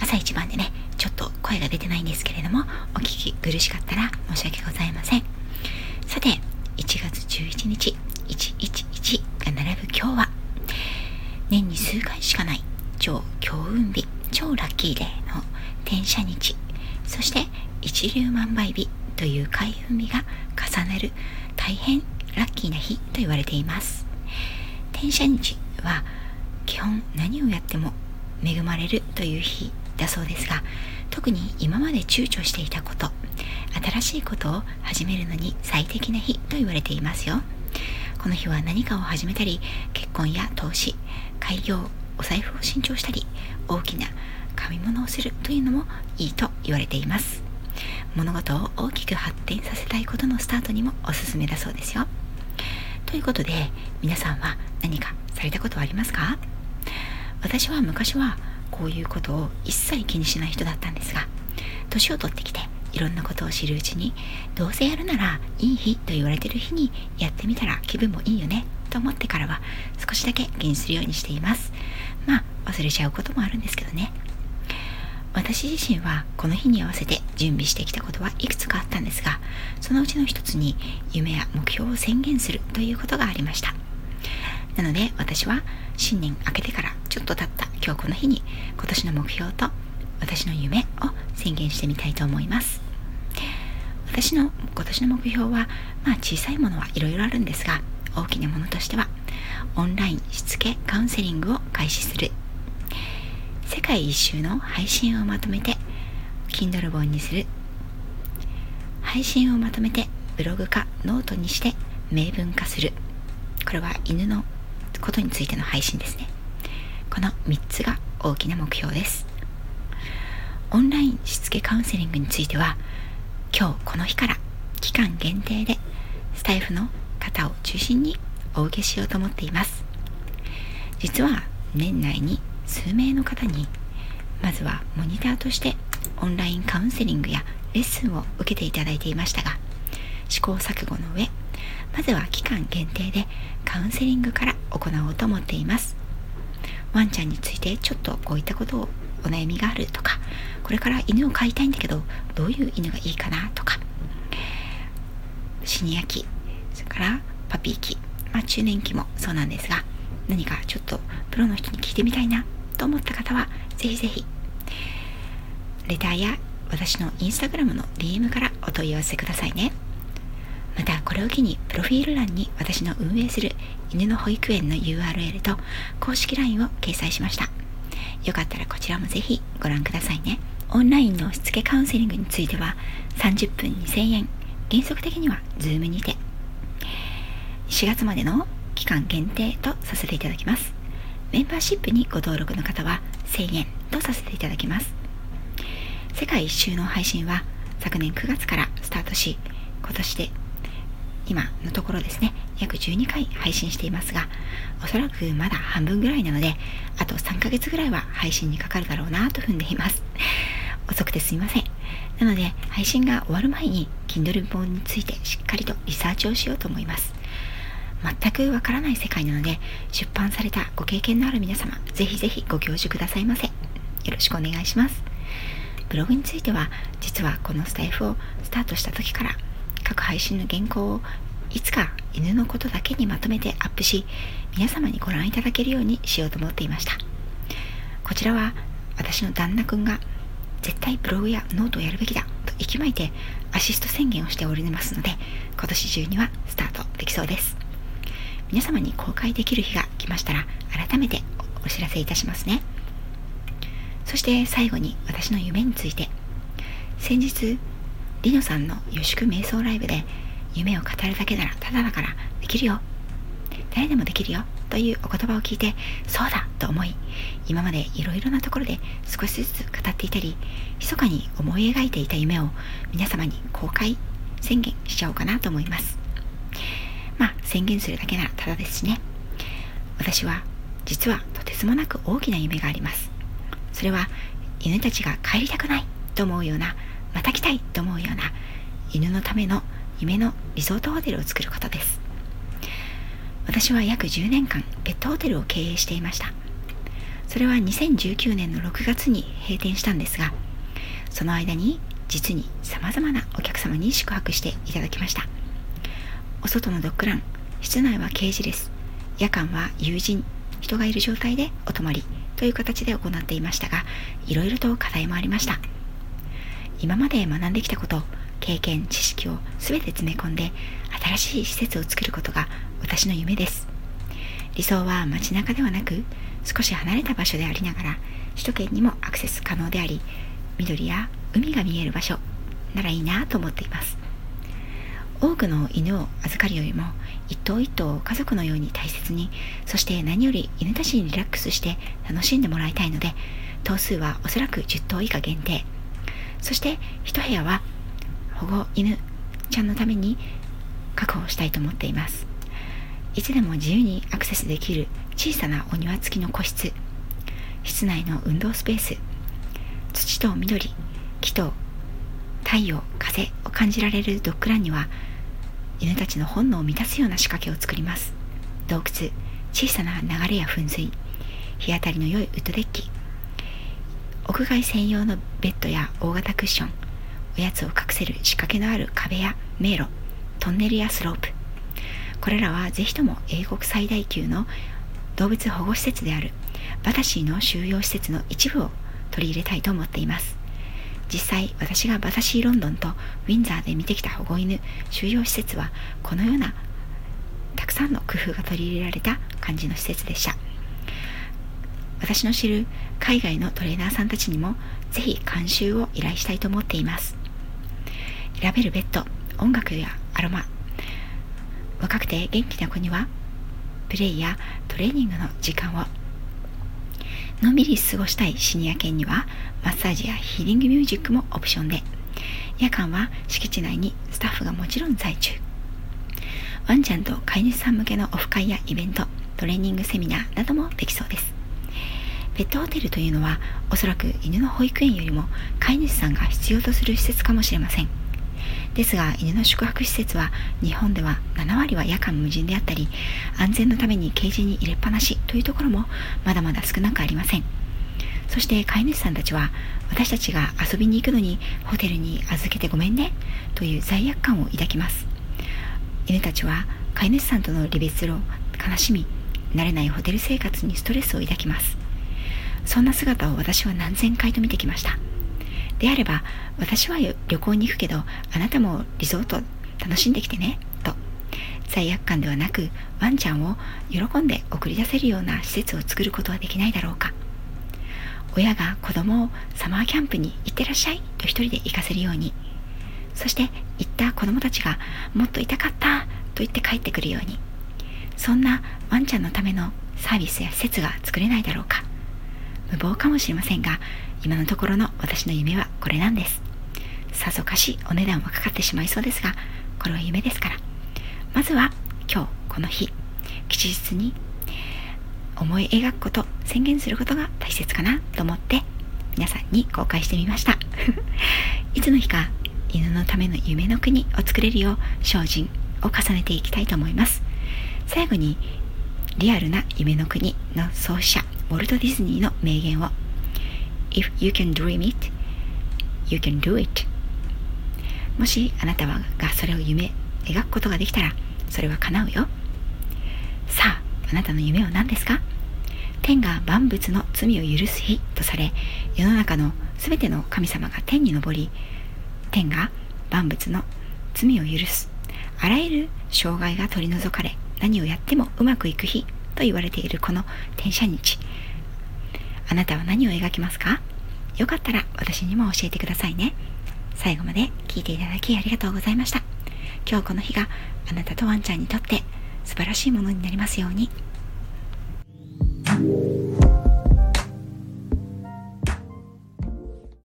朝一番でねちょっと声が出てないんですけれどもお聞き苦しかったら申し訳ございません。さて1月11日111が並ぶ今日は年に数回しかない超強運日超ラッキーデーの転写日そして一粒万倍日という開運日が重なる大変ラッキーな日と言われています。転写日は基本何をやっても恵まれるという日だそうですが特に今まで躊躇していたこと新しいことを始めるのに最適な日と言われていますよ。この日は何かを始めたり結婚や投資開業お財布を新調したり大きな買い物をするというのもいいと言われています。物事を大きく発展させたいことのスタートにもおすすめだそうですよ。ということで皆さんは何かされたことはありますか？私は昔はこういうことを一切気にしない人だったんですが年を取ってきていろんなことを知るうちにどうせやるならいい日と言われてる日にやってみたら気分もいいよねと思ってからは少しだけ気にするようにしています。まあ忘れちゃうこともあるんですけどね。私自身はこの日に合わせて準備してきたことはいくつかあったんですがそのうちの一つに夢や目標を宣言するということがありました。なので私は新年明けてからちょっと経った今日この日に今年の目標と私の夢を宣言してみたいと思います。私の今年の目標はまあ小さいものはいろいろあるんですが大きなものとしてはオンラインしつけカウンセリングを開始する。世界一周の配信をまとめて Kindle 本にする。配信をまとめてブログかノートにして明文化する。これは犬のことについての配信ですね。この3つが大きな目標です。オンラインしつけカウンセリングについては今日この日から期間限定でスタエフの方を中心にお受けしようと思っています。実は年内に数名の方にまずはモニターとしてオンラインカウンセリングやレッスンを受けていただいていましたが試行錯誤の上まずは期間限定でカウンセリングから行おうと思っています。ワンちゃんについてちょっとこういったことをお悩みがあるとかこれから犬を飼いたいんだけどどういう犬がいいかなとかシニア期それからパピー期、まあ、中年期もそうなんですが何かちょっとプロの人に聞いてみたいなと思った方はぜひぜひレターや私のインスタグラムの DM からお問い合わせくださいね。またこれを機にプロフィール欄に私の運営する犬の保育園の URL と公式 LINE を掲載しました。よかったらこちらもぜひご覧くださいね。オンラインのしつけカウンセリングについては30分2000円原則的には Zoom にて。4月までの期間限定とさせていただきます。メンバーシップにご登録の方は1000円とさせていただきます。世界一周の配信は昨年9月からスタートし今年で今のところですね約12回配信していますがおそらくまだ半分ぐらいなのであと3ヶ月ぐらいは配信にかかるだろうなと踏んでいます。遅くてすいません。なので配信が終わる前に Kindle 本についてしっかりとリサーチをしようと思います。全くわからない世界なので出版されたご経験のある皆様ぜひぜひご教授くださいませ。よろしくお願いします。ブログについては実はこのスタイフをスタートした時から各配信の原稿をいつか犬のことだけにまとめてアップし皆様にご覧いただけるようにしようと思っていました。こちらは私の旦那くんが絶対ブログやノートをやるべきだと息巻いてアシスト宣言をしておりますので今年中にはスタートできそうです。皆様に公開できる日が来ましたら改めてお知らせいたしますね。そして最後に私の夢について。先日リノさんの予祝瞑想ライブで夢を語るだけならただだからできるよ。誰でもできるよというお言葉を聞いてそうだと思い今までいろいろなところで少しずつ語っていたり密かに思い描いていた夢を皆様に公開宣言しちゃおうかなと思います。まあ宣言するだけならただですしね。私は実はとてつもなく大きな夢があります。それは犬たちが帰りたくないと思うようなまた来たいと思うような犬のための夢のリゾートホテルを作ることです。私は約10年間ペットホテルを経営していました。それは2019年の6月に閉店したんですがその間に実に様々なお客様に宿泊していただきました。お外のドッグラン室内はケージレス夜間は友人人がいる状態でお泊まりという形で行っていましたがいろいろと課題もありました。今まで学んできたこと経験知識を全て詰め込んで新しい施設を作ることが私の夢です。理想は街中ではなく少し離れた場所でありながら首都圏にもアクセス可能であり緑や海が見える場所ならいいなと思っています。多くの犬を預かるよりも一頭一頭を家族のように大切にそして何より犬たちにリラックスして楽しんでもらいたいので頭数はおそらく10頭以下限定。そして1部屋は保護犬ちゃんのために確保したいと思っています。いつでも自由にアクセスできる小さなお庭付きの個室。室内の運動スペース。土と緑木と太陽風を感じられるドッグランには犬たちの本能を満たすような仕掛けを作ります。洞窟小さな流れや噴水。日当たりの良いウッドデッキ。屋外専用のベッドや大型クッションおやつを隠せる仕掛けのある壁や迷路トンネルやスロープこれらはぜひとも英国最大級の動物保護施設であるバタシーの収容施設の一部を取り入れたいと思っています実際私がバタシーロンドンとウィンザーで見てきた保護犬収容施設はこのようなたくさんの工夫が取り入れられた感じの施設でした私の知る海外のトレーナーさんたちにもぜひ監修を依頼したいと思っています。選べるベッド音楽やアロマ若くて元気な子にはプレイやトレーニングの時間をのんびり過ごしたいシニア犬にはマッサージやヒーリングミュージックもオプションで夜間は敷地内にスタッフがもちろん在中ワンちゃんと飼い主さん向けのオフ会やイベントトレーニングセミナーなどもできそうです。ペットホテルというのはおそらく犬の保育園よりも飼い主さんが必要とする施設かもしれません。ですが犬の宿泊施設は日本では7割は夜間無人であったり安全のためにケージに入れっぱなしというところもまだまだ少なくありません。そして飼い主さんたちは私たちが遊びに行くのにホテルに預けてごめんねという罪悪感を抱きます。犬たちは飼い主さんとの離別を悲しみ慣れないホテル生活にストレスを抱きます。そんな姿を私は何千回と見てきました。であれば私は旅行に行くけどあなたもリゾート楽しんできてねと。罪悪感ではなくワンちゃんを喜んで送り出せるような施設を作ることはできないだろうか。親が子供をサマーキャンプに行ってらっしゃいと一人で行かせるように。そして行った子供たちがもっと痛かったと言って帰ってくるように。そんなワンちゃんのためのサービスや施設が作れないだろうか。無謀かもしれませんが今のところの私の夢はこれなんです。さぞかしお値段はかかってしまいそうですがこれは夢ですから。まずは今日この日吉日に思い描くこと宣言することが大切かなと思って皆さんに公開してみました。いつの日か犬のための夢の国を作れるよう精進を重ねていきたいと思います。最後にリアルな夢の国の創始者ウォルト・ディズニーの名言を If you can dream it, you can do it. もしあなたがそれを夢描くことができたらそれは叶うよ。さああなたの夢は何ですか？天が万物の罪を許す日とされ世の中の全ての神様が天に昇り天が万物の罪を許す。あらゆる障害が取り除かれ何をやってもうまくいく日。と言われているこの転写日。あなたは何を描きますか？よかったら私にも教えてくださいね。最後まで聞いていただきありがとうございました。今日この日があなたとワンちゃんにとって素晴らしいものになりますように。